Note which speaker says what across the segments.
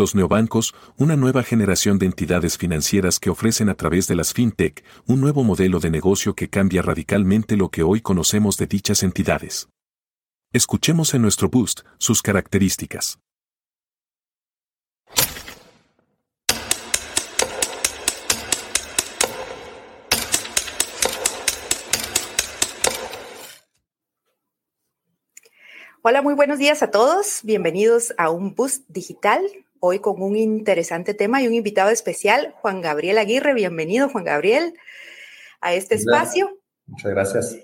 Speaker 1: Los neobancos, una nueva generación de entidades financieras que ofrecen a través de las fintech un nuevo modelo de negocio que cambia radicalmente lo que hoy conocemos de dichas entidades. Escuchemos en nuestro boost sus características.
Speaker 2: Hola, muy buenos días a todos. Bienvenidos a un Boost Digital. Hoy con un interesante tema y un invitado especial, Juan Gabriel Aguirre. Bienvenido, Juan Gabriel, a este espacio.
Speaker 3: Muchas gracias.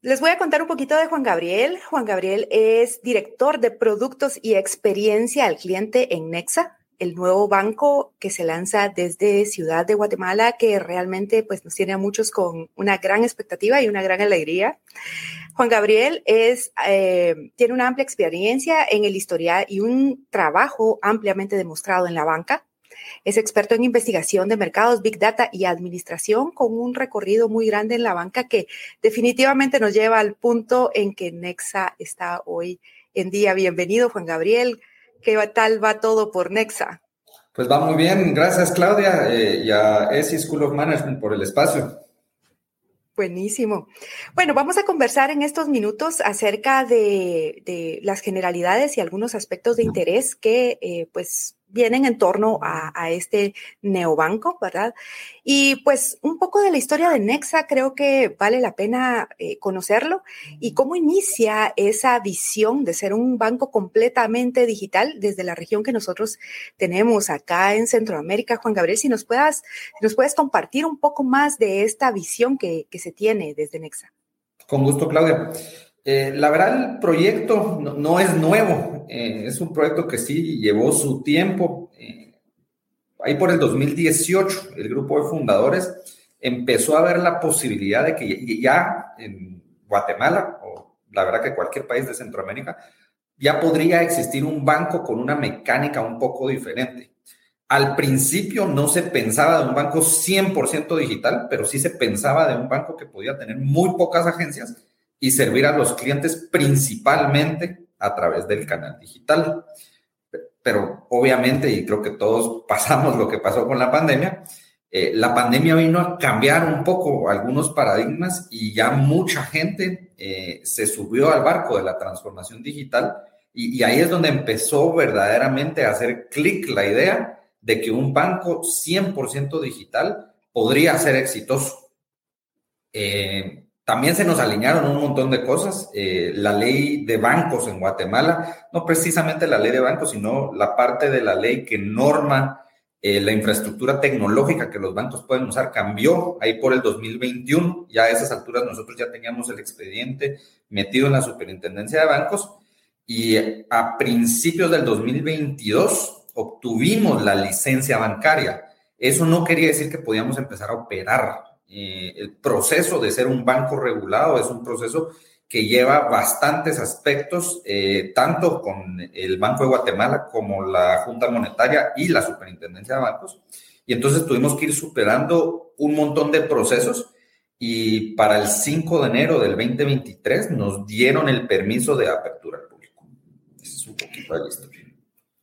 Speaker 2: Les voy a contar un poquito de Juan Gabriel. Juan Gabriel es director de productos y experiencia al cliente en Nexa, el nuevo banco que se lanza desde Ciudad de Guatemala, que realmente pues, nos tiene a muchos con una gran expectativa y una gran alegría. Juan Gabriel es, eh, tiene una amplia experiencia en el historial y un trabajo ampliamente demostrado en la banca. Es experto en investigación de mercados, Big Data y administración con un recorrido muy grande en la banca que definitivamente nos lleva al punto en que Nexa está hoy en día. Bienvenido, Juan Gabriel. ¿Qué tal va todo por Nexa?
Speaker 3: Pues va muy bien. Gracias, Claudia, eh, y a ESI School of Management por el espacio.
Speaker 2: Buenísimo. Bueno, vamos a conversar en estos minutos acerca de, las generalidades y algunos aspectos de interés que eh, pues vienen en torno a, este neobanco, ¿verdad? Y pues un poco de la historia de Nexa creo que vale la pena eh, conocerlo y cómo inicia esa visión de ser un banco completamente digital desde la región que nosotros tenemos acá en Centroamérica. Juan Gabriel, si nos, puedas, nos puedes compartir un poco más de esta visión que, que se tiene desde Nexa.
Speaker 3: Con gusto, Claudia. Eh, la verdad, el proyecto no, es nuevo, eh, es un proyecto que sí llevó su tiempo. Eh, ahí por el 2018, el grupo de fundadores empezó a ver la posibilidad de que ya en Guatemala, o la verdad que cualquier país de Centroamérica, ya podría existir un banco con una mecánica un poco diferente. Al principio no se pensaba de un banco 100% digital, pero sí se pensaba de un banco que podía tener muy pocas agencias y servir a los clientes principalmente a través del canal digital. Pero obviamente, y creo que todos pasamos lo que pasó con la pandemia, eh, la pandemia vino a cambiar un poco algunos paradigmas y ya mucha gente eh, se subió al barco de la transformación digital y, y ahí es donde empezó verdaderamente a hacer clic la idea de que un banco 100% digital podría ser exitoso. Eh, también se nos alinearon un montón de cosas. Eh, la ley de bancos en Guatemala, no precisamente la ley de bancos, sino la parte de la ley que norma eh, la infraestructura tecnológica que los bancos pueden usar, cambió ahí por el 2021. Ya a esas alturas nosotros ya teníamos el expediente metido en la superintendencia de bancos y a principios del 2022 obtuvimos la licencia bancaria. Eso no quería decir que podíamos empezar a operar eh, el proceso de ser un banco regulado es un proceso que lleva bastantes aspectos, eh, tanto con el Banco de Guatemala como la Junta Monetaria y la Superintendencia de Bancos. Y entonces tuvimos que ir superando un montón de procesos y para el 5 de enero del 2023 nos dieron el permiso de apertura al público. Es un poquito de la historia.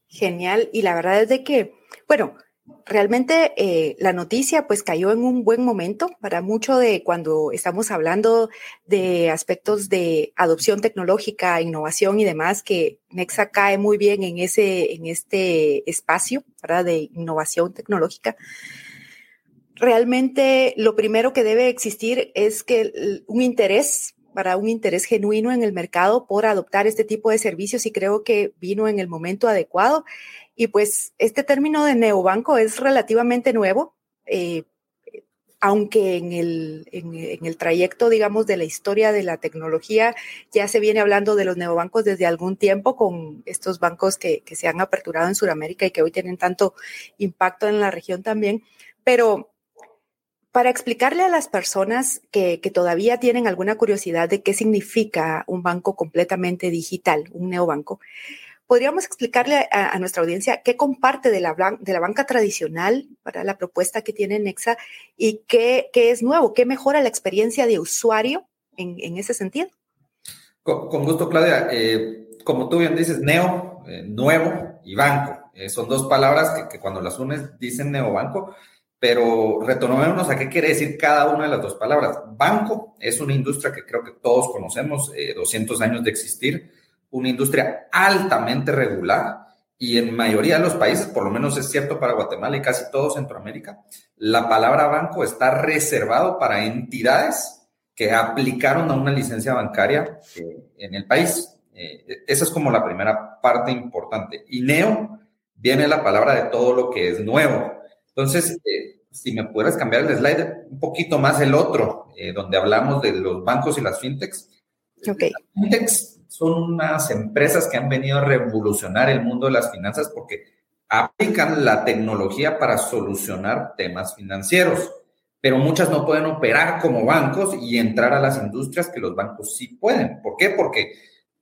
Speaker 2: Genial. Y la verdad es de que, bueno, realmente eh, la noticia pues cayó en un buen momento para mucho de cuando estamos hablando de aspectos de adopción tecnológica, innovación y demás, que Nexa cae muy bien en, ese, en este espacio ¿verdad? de innovación tecnológica. Realmente lo primero que debe existir es que un interés para un interés genuino en el mercado por adoptar este tipo de servicios y creo que vino en el momento adecuado y pues este término de neobanco es relativamente nuevo, eh, aunque en el, en, el, trayecto, digamos, de la historia de la tecnología ya se viene hablando de los neobancos desde algún tiempo con estos bancos que, que se han aperturado en Sudamérica y que hoy tienen tanto impacto en la región también. Pero para explicarle a las personas que, que, todavía tienen alguna curiosidad de qué significa un banco completamente digital, un neobanco, ¿Podríamos explicarle a, nuestra audiencia qué comparte de la, de la banca tradicional para la propuesta que tiene Nexa y qué, qué es nuevo, qué mejora la experiencia de usuario en, en ese sentido?
Speaker 3: Con, gusto, Claudia. Eh, como tú bien dices, neo, eh, nuevo y banco. Eh, son dos palabras que, cuando las unes dicen neobanco, pero retornémonos a qué quiere decir cada una de las dos palabras. Banco es una industria que creo que todos conocemos, 200 años de existir, una industria altamente regular y en mayoría de los países, por lo menos es cierto para Guatemala y casi todo Centroamérica, la palabra banco está reservado para entidades que aplicaron a una licencia bancaria eh, en el país. Eh, esa es como la primera parte importante. Y neo viene la palabra de todo lo que es nuevo. Entonces, eh, si me pudieras cambiar el slide un poquito más el otro, donde hablamos de los bancos y las fintechs.
Speaker 2: Okay.
Speaker 3: Las fintechs son unas empresas que han venido a revolucionar el mundo de las finanzas porque aplican la tecnología para solucionar temas financieros, pero muchas no pueden operar como bancos y entrar a las industrias que los bancos sí pueden. ¿Por qué? Porque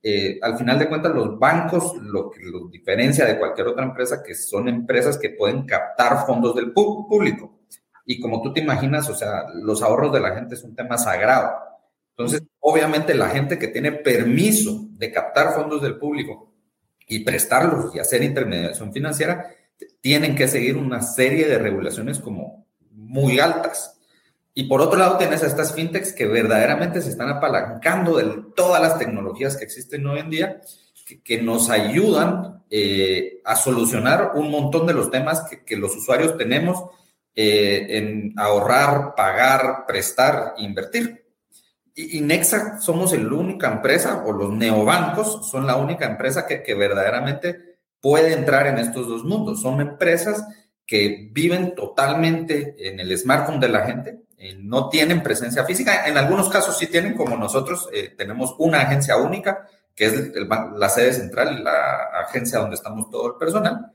Speaker 3: eh, al final de cuentas los bancos lo que los diferencia de cualquier otra empresa que son empresas que pueden captar fondos del público. Y como tú te imaginas, o sea, los ahorros de la gente es un tema sagrado. Entonces, obviamente la gente que tiene permiso de captar fondos del público y prestarlos y hacer intermediación financiera, tienen que seguir una serie de regulaciones como muy altas. Y por otro lado, tienes a estas fintechs que verdaderamente se están apalancando de todas las tecnologías que existen hoy en día, que, nos ayudan eh, a solucionar un montón de los temas que, los usuarios tenemos eh, en ahorrar, pagar, prestar, invertir. Y, Nexa somos la única empresa, o los neobancos son la única empresa que, que verdaderamente puede entrar en estos dos mundos. Son empresas que viven totalmente en el smartphone de la gente, eh, no tienen presencia física. En algunos casos sí tienen, como nosotros eh, tenemos una agencia única, que es la sede central y la agencia donde estamos todo el personal.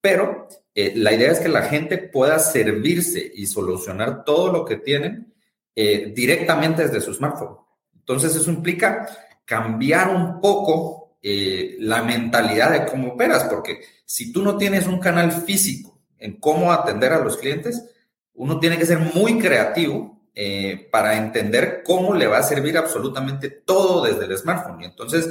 Speaker 3: Pero eh, la idea es que la gente pueda servirse y solucionar todo lo que tienen eh, directamente desde su smartphone. Entonces eso implica cambiar un poco eh, la mentalidad de cómo operas, porque si tú no tienes un canal físico en cómo atender a los clientes, uno tiene que ser muy creativo eh, para entender cómo le va a servir absolutamente todo desde el smartphone. Y entonces,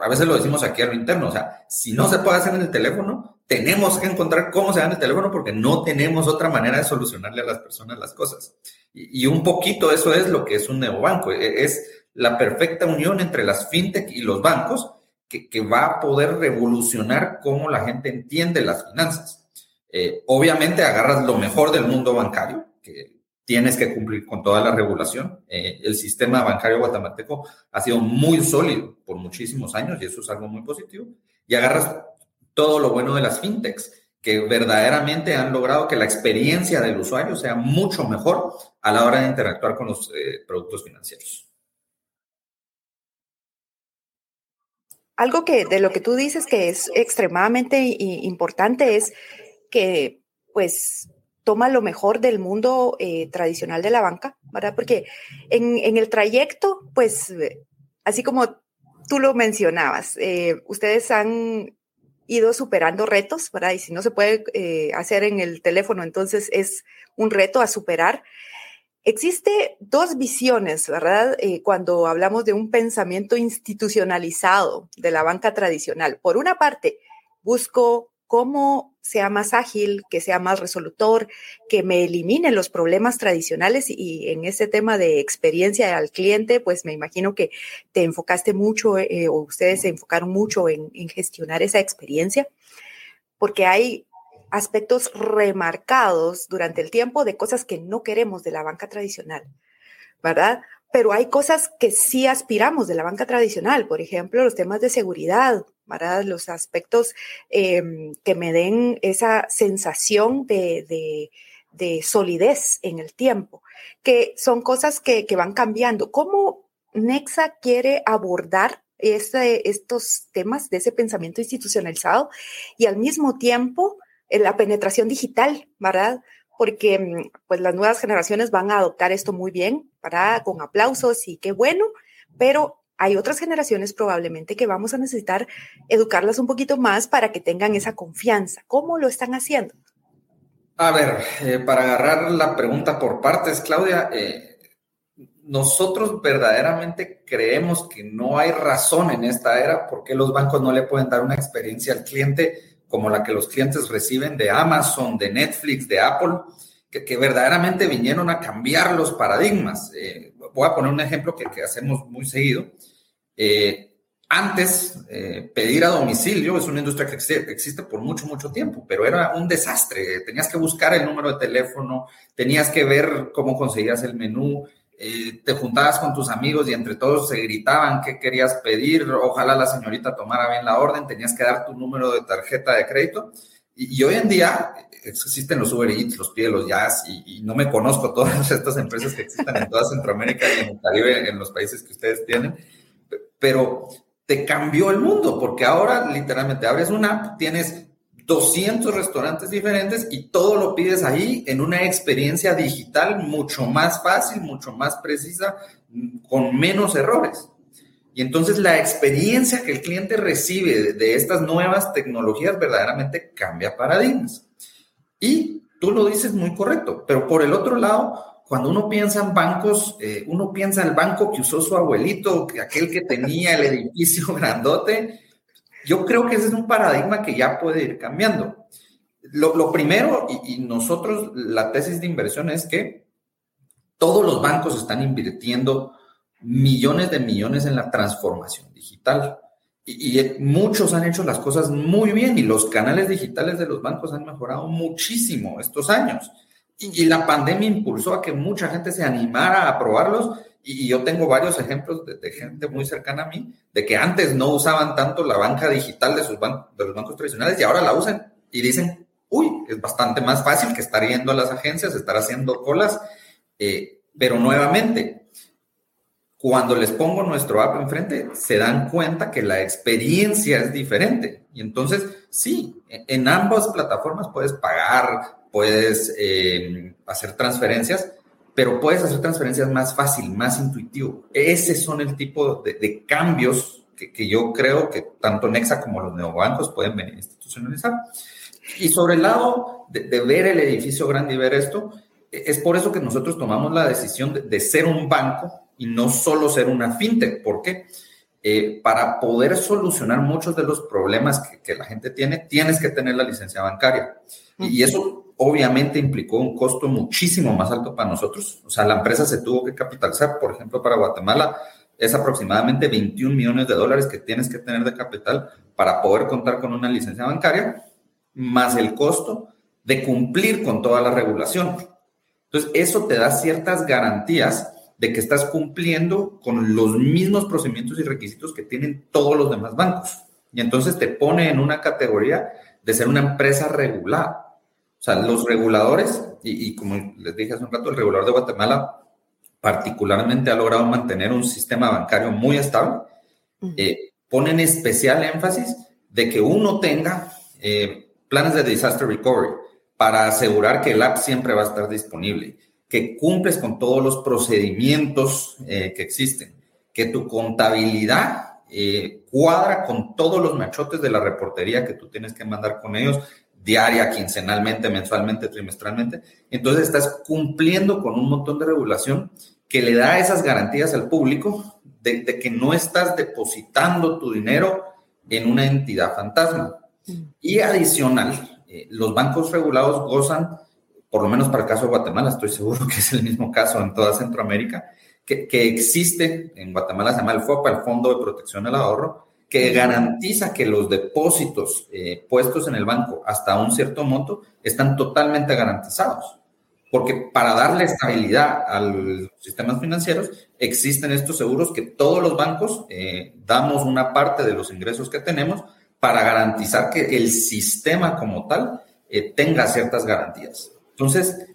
Speaker 3: a veces lo decimos aquí a lo interno, o sea, si no se puede hacer en el teléfono, tenemos que encontrar cómo se da en el teléfono porque no tenemos otra manera de solucionarle a las personas las cosas. Y, un poquito eso es lo que es un neobanco, e, es la perfecta unión entre las fintech y los bancos que, va a poder revolucionar cómo la gente entiende las finanzas. Eh, obviamente agarras lo mejor del mundo bancario, que tienes que cumplir con toda la regulación. Eh, el sistema bancario guatemalteco ha sido muy sólido por muchísimos años y eso es algo muy positivo. Y agarras todo lo bueno de las fintechs que verdaderamente han logrado que la experiencia del usuario sea mucho mejor a la hora de interactuar con los eh, productos financieros.
Speaker 2: Algo que de lo que tú dices que es extremadamente importante es que pues toma lo mejor del mundo eh, tradicional de la banca, ¿verdad? Porque en, el trayecto, pues, así como tú lo mencionabas, eh, ustedes han ido superando retos, ¿verdad? Y si no se puede eh, hacer en el teléfono, entonces es un reto a superar. Existe dos visiones, ¿verdad? Eh, cuando hablamos de un pensamiento institucionalizado de la banca tradicional. Por una parte, busco cómo sea más ágil, que sea más resolutor, que me elimine los problemas tradicionales y, en este tema de experiencia al cliente, pues me imagino que te enfocaste mucho eh, o ustedes se enfocaron mucho en, en gestionar esa experiencia, porque hay aspectos remarcados durante el tiempo de cosas que no queremos de la banca tradicional, ¿verdad? Pero hay cosas que sí aspiramos de la banca tradicional, por ejemplo, los temas de seguridad, los aspectos em, que me den esa sensación de, solidez en el tiempo, que son cosas que, van cambiando. ¿Cómo Nexa quiere abordar este, estos temas de ese pensamiento institucionalizado y al mismo tiempo eh, la penetración digital, ¿verdad? Porque mm, pues las nuevas generaciones van a adoptar esto muy bien, para Con aplausos y qué bueno, pero hay otras generaciones probablemente que vamos a necesitar educarlas un poquito más para que tengan esa confianza. ¿Cómo lo están haciendo?
Speaker 3: A ver, eh, para agarrar la pregunta por partes, Claudia, eh, nosotros verdaderamente creemos que no hay razón en esta era por qué los bancos no le pueden dar una experiencia al cliente como la que los clientes reciben de Amazon, de Netflix, de Apple, que, verdaderamente vinieron a cambiar los paradigmas. Eh, voy a poner un ejemplo que, hacemos muy seguido. Eh, antes, eh, pedir a domicilio es una industria que existe, por mucho, mucho tiempo, pero era un desastre. Tenías que buscar el número de teléfono, tenías que ver cómo conseguías el menú, te juntabas con tus amigos y entre todos se gritaban qué querías pedir, ojalá la señorita tomara bien la orden, tenías que dar tu número de tarjeta de crédito. Y, hoy en día existen los Uber Eats, los Pie, los Jazz, y, no me conozco todas estas empresas que existen en toda Centroamérica y en el Caribe, en los países que ustedes tienen, pero te cambió el mundo, porque ahora literalmente abres una app, tienes 200 restaurantes diferentes y todo lo pides ahí en una experiencia digital mucho más fácil, mucho más precisa, con menos errores. Y entonces la experiencia que el cliente recibe de, estas nuevas tecnologías verdaderamente cambia paradigmas. Y tú lo dices muy correcto, pero por el otro lado, cuando uno piensa en bancos, eh, uno piensa en el banco que usó su abuelito, que aquel que tenía el edificio grandote. Yo creo que ese es un paradigma que ya puede ir cambiando. Lo, primero, y, y, nosotros, la tesis de inversión es que todos los bancos están invirtiendo millones de millones en la transformación digital. Y, muchos han hecho las cosas muy bien y los canales digitales de los bancos han mejorado muchísimo estos años. Y, la pandemia impulsó a que mucha gente se animara a probarlos. Y, yo tengo varios ejemplos de, gente muy cercana a mí, de que antes no usaban tanto la banca digital de, sus de los bancos tradicionales y ahora la usan y dicen, uy, es bastante más fácil que estar yendo a las agencias, estar haciendo colas. Eh, pero nuevamente, cuando les pongo nuestro app enfrente, se dan cuenta que la experiencia es diferente. Y entonces, sí, en ambas plataformas puedes pagar, puedes eh, hacer transferencias, pero puedes hacer transferencias más fácil, más intuitivo. Ese son el tipo de, cambios que, yo creo que tanto Nexa como los neobancos pueden institucionalizar. Y sobre el lado de, ver el edificio grande y ver esto, es por eso que nosotros tomamos la decisión de, ser un banco y no solo ser una fintech. ¿Por qué? Eh, para poder solucionar muchos de los problemas que, que, la gente tiene, tienes que tener la licencia bancaria. Y eso obviamente implicó un costo muchísimo más alto para nosotros. O sea, la empresa se tuvo que capitalizar, por ejemplo, para Guatemala es aproximadamente 21 millones de dólares que tienes que tener de capital para poder contar con una licencia bancaria, más el costo de cumplir con toda la regulación. Entonces, eso te da ciertas garantías de que estás cumpliendo con los mismos procedimientos y requisitos que tienen todos los demás bancos. Y entonces te pone en una categoría de ser una empresa regulada. O sea, los reguladores, y, como les dije hace un rato, el regulador de Guatemala particularmente ha logrado mantener un sistema bancario muy estable, eh, ponen especial énfasis de que uno tenga eh, planes de disaster recovery para asegurar que el app siempre va a estar disponible, que cumples con todos los procedimientos eh, que existen, que tu contabilidad cuadra con todos los machotes de la reportería que tú tienes que mandar con ellos, diaria, quincenalmente, mensualmente, trimestralmente. Entonces estás cumpliendo con un montón de regulación que le da esas garantías al público de, que no estás depositando tu dinero en una entidad fantasma. Y adicional, eh, los bancos regulados gozan, por lo menos para el caso de Guatemala, estoy seguro que es el mismo caso en toda Centroamérica, que, existe, en Guatemala se llama el FOPA, el Fondo de Protección al Ahorro, que garantiza que los depósitos eh, puestos en el banco hasta un cierto monto están totalmente garantizados. Porque para darle estabilidad a los sistemas financieros, existen estos seguros que todos los bancos eh, damos una parte de los ingresos que tenemos para garantizar que el sistema como tal eh, tenga ciertas garantías. Entonces,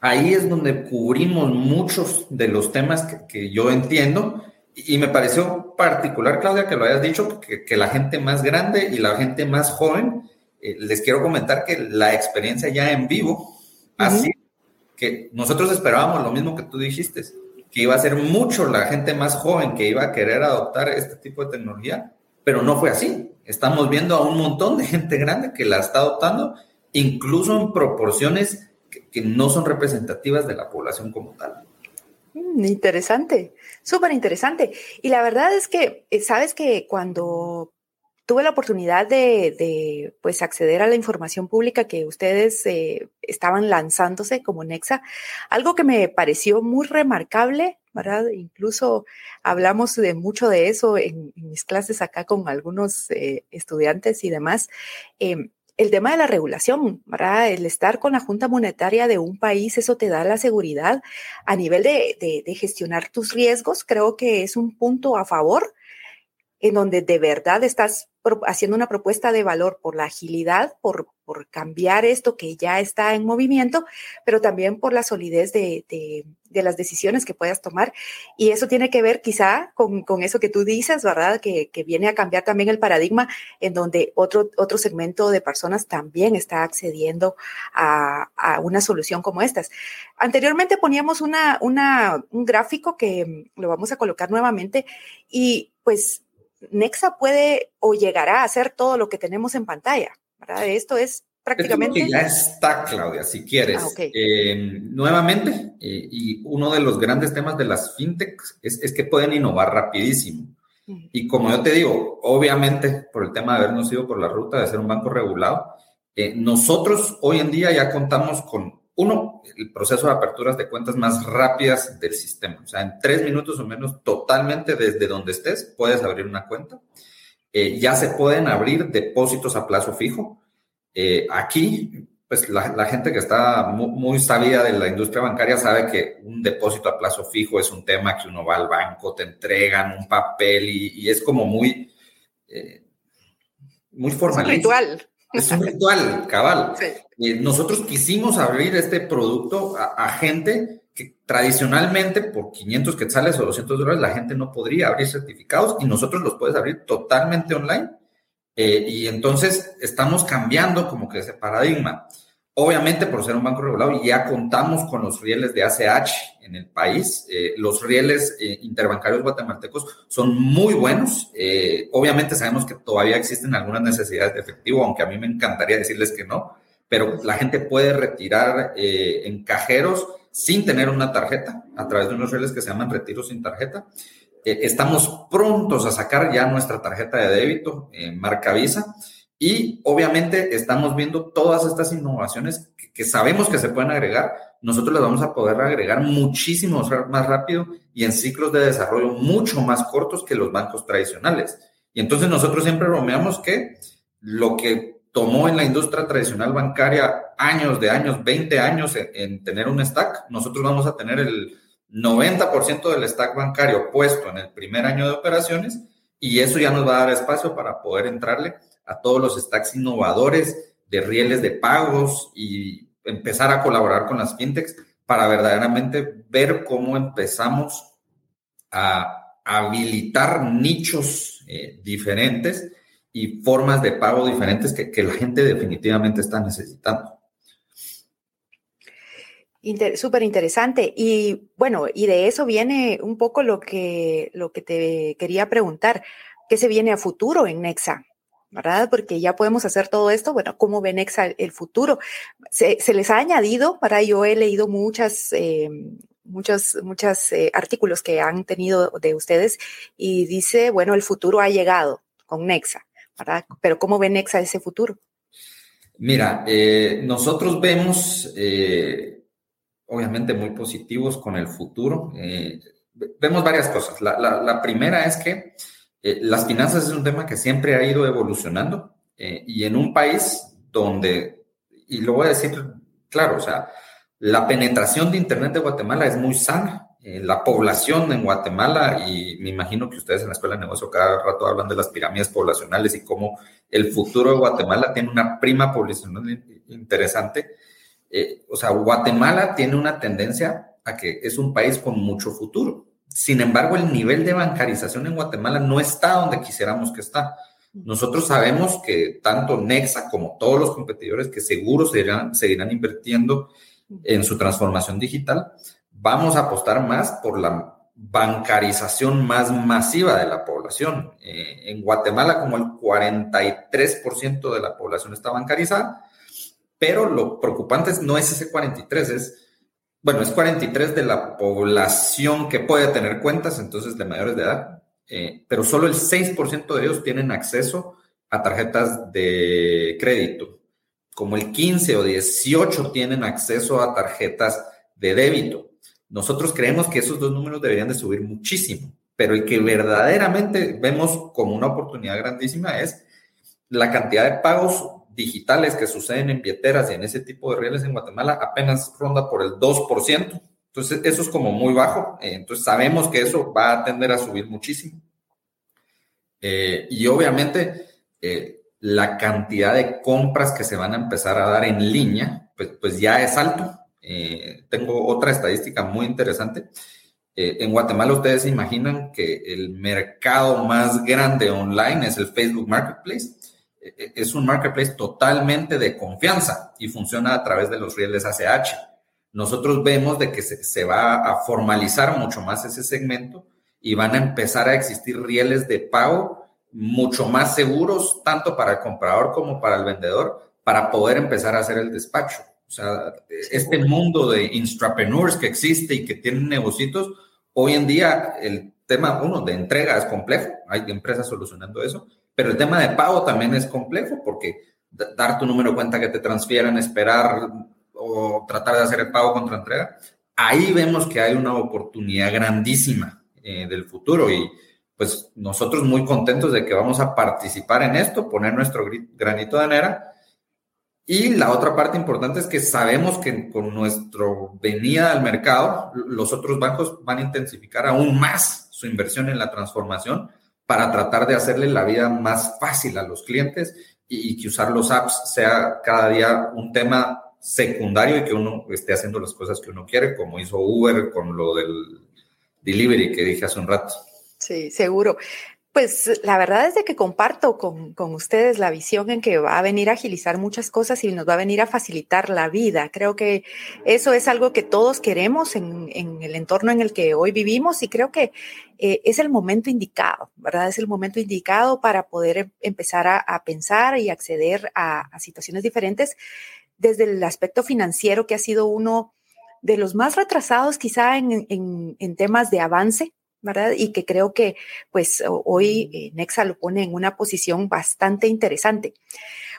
Speaker 3: ahí es donde cubrimos muchos de los temas que, que yo entiendo y me pareció particular, Claudia, que lo hayas dicho, que, la gente más grande y la gente más joven, eh, les quiero comentar que la experiencia ya en vivo, así que nosotros esperábamos lo mismo que tú dijiste, que iba a ser mucho la gente más joven que iba a querer adoptar este tipo de tecnología, pero no fue así. Estamos viendo a un montón de gente grande que la está adoptando, incluso en proporciones que no son representativas de la población como tal.
Speaker 2: Mm, interesante, súper interesante. Y la verdad es que, eh, sabes que cuando tuve la oportunidad de, pues, acceder a la información pública que ustedes eh, estaban lanzándose como Nexa. Algo que me pareció muy remarcable, ¿verdad? Incluso hablamos de mucho de eso en, mis clases acá con algunos eh, estudiantes y demás. Em, el tema de la regulación. El estar con la Junta Monetaria de un país, eso te da la seguridad a nivel de gestionar tus riesgos. Creo que es un punto a favor en donde de verdad estás haciendo una propuesta de valor por la agilidad, por, por cambiar esto que ya está en movimiento, pero también por la solidez de, de, las decisiones que puedas tomar. Y eso tiene que ver quizá con, con eso que tú dices, ¿verdad? Que, que, viene a cambiar también el paradigma en donde otro, otro segmento de personas también está accediendo a, a una solución como estas. Anteriormente poníamos una, una, un gráfico que lo vamos a colocar nuevamente y pues Nexa puede o llegará a hacer todo lo que tenemos en pantalla, ¿verdad? Esto es prácticamente...
Speaker 3: ya está, Claudia, si quieres. Ah, eh, nuevamente, eh, y uno de los grandes temas de las fintechs es, que pueden innovar rapidísimo. Y como yo te digo, obviamente, por el tema de habernos ido por la ruta de ser un banco regulado, eh, nosotros hoy en día ya contamos con uno, el proceso de aperturas de cuentas más rápidas del sistema. O sea, en tres minutos o menos, totalmente desde donde estés, puedes abrir una cuenta. Eh, ya se pueden abrir depósitos a plazo fijo. Eh, aquí, pues la, gente que está muy, sabida de la industria bancaria sabe que un depósito a plazo fijo es un tema que uno va al banco, te entregan un papel y, es como muy, eh, muy formal.
Speaker 2: ritual.
Speaker 3: Es un ritual, cabal. nosotros quisimos abrir este producto a, gente que tradicionalmente por 500 quetzales o 200 dólares la gente no podría abrir certificados y nosotros los puedes abrir totalmente online. Eh, y entonces estamos cambiando como que ese paradigma. Obviamente, por ser un banco regulado, ya contamos con los rieles de ACH en el país. Eh, los rieles eh, interbancarios guatemaltecos son muy buenos. Eh, obviamente sabemos que todavía existen algunas necesidades de efectivo, aunque a mí me encantaría decirles que no, pero la gente puede retirar en cajeros sin tener una tarjeta a través de unos rieles que se llaman retiros sin tarjeta. estamos prontos a sacar ya nuestra tarjeta de débito, marca Visa. Y obviamente estamos viendo todas estas innovaciones que, sabemos que se pueden agregar. Nosotros las vamos a poder agregar muchísimo más rápido y en ciclos de desarrollo mucho más cortos que los bancos tradicionales. Y entonces nosotros siempre bromeamos que lo que tomó en la industria tradicional bancaria años de años, 20 años en, en tener un stack, nosotros vamos a tener el 90% del stack bancario puesto en el primer año de operaciones y eso ya nos va a dar espacio para poder entrarle a todos los stacks innovadores de rieles de pagos y empezar a colaborar con las fintechs para verdaderamente ver cómo empezamos a habilitar nichos eh, diferentes y formas de pago diferentes que, la gente definitivamente está necesitando.
Speaker 2: Súper interesante. Y bueno, y de eso viene un poco lo que, lo que te quería preguntar. ¿Qué se viene a futuro en Nexa? ¿Verdad? Porque ya podemos hacer todo esto. Bueno, ¿cómo ven el futuro? Se, les ha añadido, para yo he leído muchas, eh, muchos, muchos eh, artículos que han tenido de ustedes y dice, bueno, el futuro ha llegado con Nexa, ¿verdad? Pero ¿cómo ve Nexa ese futuro?
Speaker 3: Mira, eh, nosotros vemos, obviamente, muy positivos con el futuro. vemos varias cosas. la primera es que eh, las finanzas es un tema que siempre ha ido evolucionando eh, y en un país donde, y lo voy a decir claro, o sea, la penetración de Internet de Guatemala es muy sana. Eh, la población en Guatemala, y me imagino que ustedes en la Escuela de Negocio cada rato hablan de las pirámides poblacionales y cómo el futuro de Guatemala tiene una prima poblacional interesante. o sea, Guatemala tiene una tendencia a que es un país con mucho futuro. Sin embargo, el nivel de bancarización en Guatemala no está donde quisiéramos que está. Nosotros sabemos que tanto Nexa como todos los competidores que seguro seguirán, seguirán invirtiendo en su transformación digital, vamos a apostar más por la bancarización más masiva de la población. Eh, en Guatemala, como el 43% de la población está bancarizada, pero lo preocupante no es ese 43, es bueno, es 43 de la población que puede tener cuentas, entonces de mayores de edad, eh, pero solo el 6% de ellos tienen acceso a tarjetas de crédito. Como el 15 o 18 tienen acceso a tarjetas de débito. Nosotros creemos que esos dos números deberían de subir muchísimo, pero el que verdaderamente vemos como una oportunidad grandísima es la cantidad de pagos digitales que suceden en billeteras y en ese tipo de rieles en Guatemala apenas ronda por el 2%. Entonces, eso es como muy bajo. Eh, entonces, sabemos que eso va a tender a subir muchísimo. Eh, y obviamente, eh, la cantidad de compras que se van a empezar a dar en línea, pues, pues ya es alto. tengo otra estadística muy interesante. en Guatemala, ustedes se imaginan que el mercado más grande online es el Facebook Marketplace es un marketplace totalmente de confianza y funciona a través de los rieles ACH. Nosotros vemos de que se, va a formalizar mucho más ese segmento y van a empezar a existir rieles de pago mucho más seguros, tanto para el comprador como para el vendedor, para poder empezar a hacer el despacho. O sea, este mundo de instrapreneurs que existe y que tienen negocios, hoy en día el tema, uno, de entrega es complejo, hay empresas solucionando eso, pero el tema de pago también es complejo porque dar tu número de cuenta que te transfieran, esperar o tratar de hacer el pago contra entrega, ahí vemos que hay una oportunidad grandísima eh, del futuro y pues nosotros muy contentos de que vamos a participar en esto, poner nuestro granito de arena. Y la otra parte importante es que sabemos que con nuestra venida al mercado, los otros bancos van a intensificar aún más su inversión en la transformación para tratar de hacerle la vida más fácil a los clientes y, que usar los apps sea cada día un tema secundario y que uno esté haciendo las cosas que uno quiere, como hizo Uber con lo del delivery que dije hace un rato.
Speaker 2: Sí, seguro. Pues la verdad es de que comparto con, ustedes la visión en que va a venir a agilizar muchas cosas y nos va a venir a facilitar la vida. Creo que eso es algo que todos queremos en, el entorno en el que hoy vivimos y creo que eh, es el momento indicado, ¿verdad? Es el momento indicado para poder em, empezar a, pensar y acceder a, situaciones diferentes desde el aspecto financiero que ha sido uno de los más retrasados quizá en temas de avance ¿verdad? Y que creo que pues hoy eh, Nexa lo pone en una posición bastante interesante.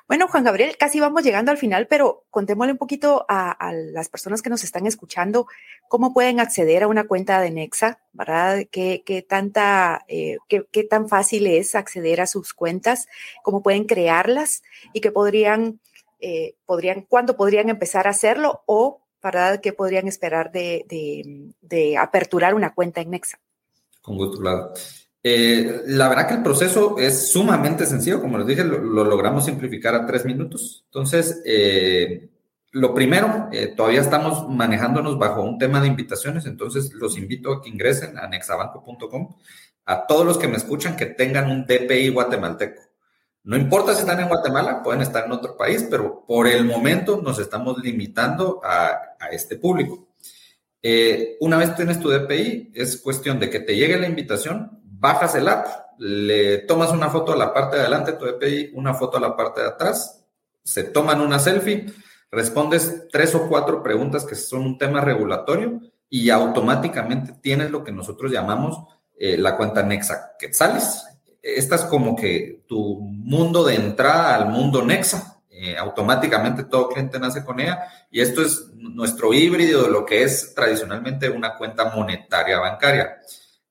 Speaker 2: Bueno, Juan Gabriel, casi vamos llegando al final, pero contémosle un poquito a, las personas que nos están escuchando cómo pueden acceder a una cuenta de Nexa, ¿verdad? ¿Qué, qué tanta, eh, qué, qué, tan fácil es acceder a sus cuentas? ¿Cómo pueden crearlas? ¿Y qué podrían, eh, podrían, cuándo podrían empezar a hacerlo? ¿O, ¿verdad? ¿Qué podrían esperar de, de, de aperturar una cuenta en Nexa?
Speaker 3: Con gusto, Lado. Eh, la verdad que el proceso es sumamente sencillo, como les dije, lo, logramos simplificar a tres minutos. Entonces, eh, lo primero, eh, todavía estamos manejándonos bajo un tema de invitaciones, entonces los invito a que ingresen a nexabanco.com, a todos los que me escuchan que tengan un DPI guatemalteco. No importa si están en Guatemala, pueden estar en otro país, pero por el momento nos estamos limitando a, a este público. Eh, una vez tienes tu DPI, es cuestión de que te llegue la invitación, bajas el app, le tomas una foto a la parte de adelante de tu DPI, una foto a la parte de atrás, se toman una selfie, respondes tres o cuatro preguntas que son un tema regulatorio y automáticamente tienes lo que nosotros llamamos eh, la cuenta Nexa Quetzales. Esta es como que tu mundo de entrada al mundo Nexa. Eh, automáticamente todo cliente nace con ella y esto es nuestro híbrido de lo que es tradicionalmente una cuenta monetaria bancaria.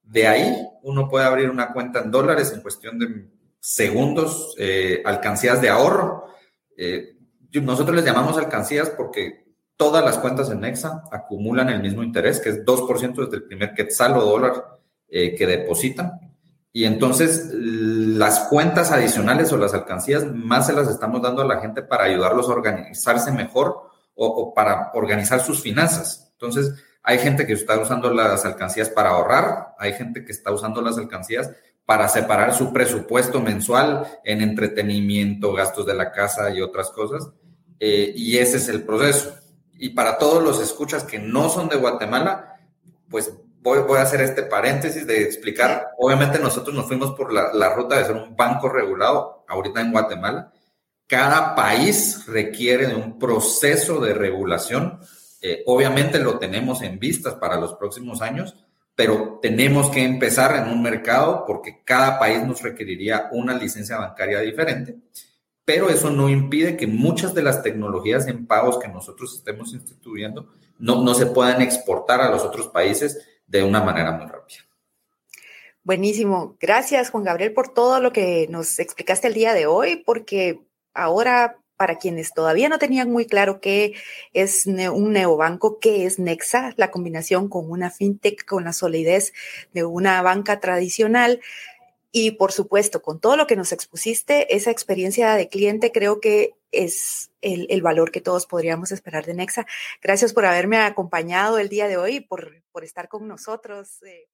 Speaker 3: De ahí uno puede abrir una cuenta en dólares en cuestión de segundos, eh, alcancías de ahorro. Eh, nosotros les llamamos alcancías porque todas las cuentas en Nexa acumulan el mismo interés, que es 2% desde el primer quetzal o dólar que depositan. Y entonces las cuentas adicionales o las alcancías más se las estamos dando a la gente para ayudarlos a organizarse mejor o, para organizar sus finanzas. Entonces hay gente que está usando las alcancías para ahorrar, hay gente que está usando las alcancías para separar su presupuesto mensual en entretenimiento, gastos de la casa y otras cosas. Eh, y ese es el proceso. Y para todos los escuchas que no son de Guatemala, pues voy, a hacer este paréntesis de explicar, obviamente nosotros nos fuimos por la, ruta de ser un banco regulado ahorita en Guatemala. Cada país requiere de un proceso de regulación. Eh, obviamente lo tenemos en vistas para los próximos años, pero tenemos que empezar en un mercado porque cada país nos requeriría una licencia bancaria diferente. Pero eso no impide que muchas de las tecnologías en pagos que nosotros estemos instituyendo no, no se puedan exportar a los otros países de una manera muy rápida.
Speaker 2: Buenísimo. Gracias, Juan Gabriel, por todo lo que nos explicaste el día de hoy, porque ahora para quienes todavía no tenían muy claro qué es un neobanco, qué es Nexa, la combinación con una fintech, con la solidez de una banca tradicional. Y por supuesto, con todo lo que nos expusiste, esa experiencia de cliente creo que es el, valor que todos podríamos esperar de Nexa. Gracias por haberme acompañado el día de hoy y por, por estar con nosotros. Eh.